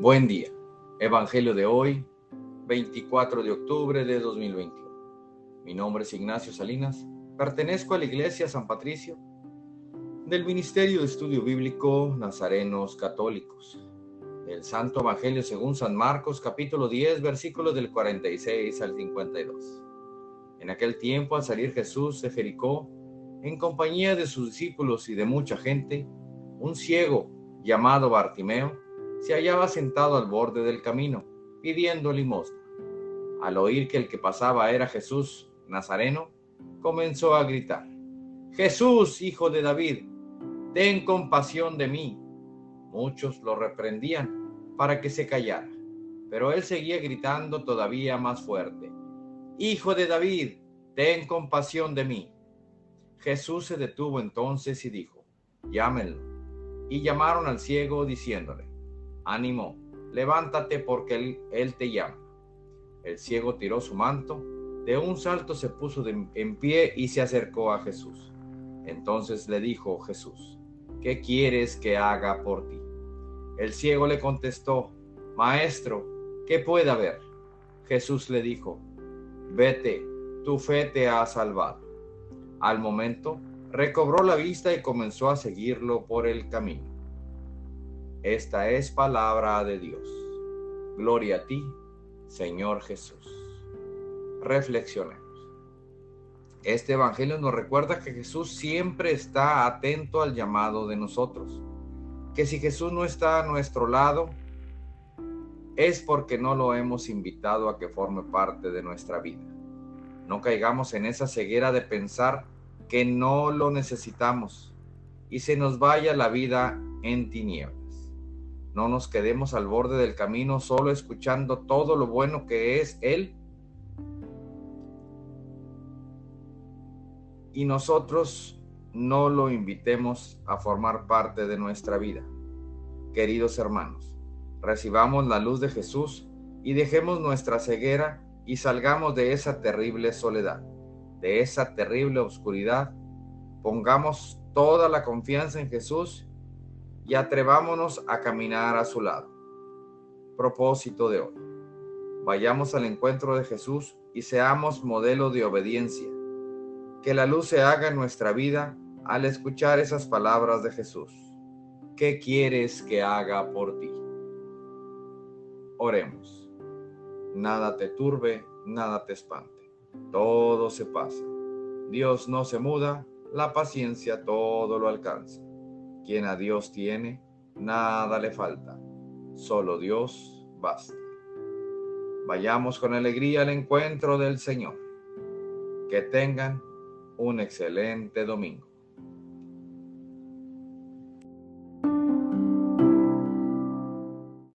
Buen día. Evangelio de hoy, 24 de octubre de 2021. Mi nombre es Ignacio Salinas. Pertenezco a la Iglesia San Patricio del Ministerio de Estudio Bíblico Nazarenos Católicos. El Santo Evangelio según San Marcos, capítulo 10, versículos del 46 al 52. En aquel tiempo, al salir Jesús de Jericó, en compañía de sus discípulos y de mucha gente, un ciego llamado Bartimeo, se hallaba sentado al borde del camino, pidiendo limosna. Al oír que el que pasaba era Jesús Nazareno, comenzó a gritar, Jesús, hijo de David, ten compasión de mí. Muchos lo reprendían para que se callara, pero él seguía gritando todavía más fuerte, Hijo de David, ten compasión de mí. Jesús se detuvo entonces y dijo, llámenlo. Y llamaron al ciego diciéndole, ánimo, levántate porque él, te llama. El ciego tiró su manto, de un salto se puso en pie y se acercó a Jesús. Entonces le dijo Jesús, ¿qué quieres que haga por ti? El ciego le contestó, Maestro, ¿qué puede haber? Jesús le dijo, vete, tu fe te ha salvado. Al momento, recobró la vista y comenzó a seguirlo por el camino. Esta es palabra de Dios. Gloria a ti, Señor Jesús. Reflexionemos. Este Evangelio nos recuerda que Jesús siempre está atento al llamado de nosotros. Que si Jesús no está a nuestro lado, es porque no lo hemos invitado a que forme parte de nuestra vida. No caigamos en esa ceguera de pensar que no lo necesitamos y se nos vaya la vida en tinieblas. No nos quedemos al borde del camino solo escuchando todo lo bueno que es Él. Y nosotros no lo invitemos a formar parte de nuestra vida. Queridos hermanos, recibamos la luz de Jesús y dejemos nuestra ceguera y salgamos de esa terrible soledad, de esa terrible oscuridad. Pongamos toda la confianza en Jesús y atrevámonos a caminar a su lado. Propósito de hoy. Vayamos al encuentro de Jesús y seamos modelo de obediencia. Que la luz se haga en nuestra vida al escuchar esas palabras de Jesús. ¿Qué quieres que haga por ti? Oremos. Nada te turbe, nada te espante. Todo se pasa. Dios no se muda, la paciencia todo lo alcanza. Quien a Dios tiene, nada le falta. Solo Dios basta. Vayamos con alegría al encuentro del Señor. Que tengan un excelente domingo.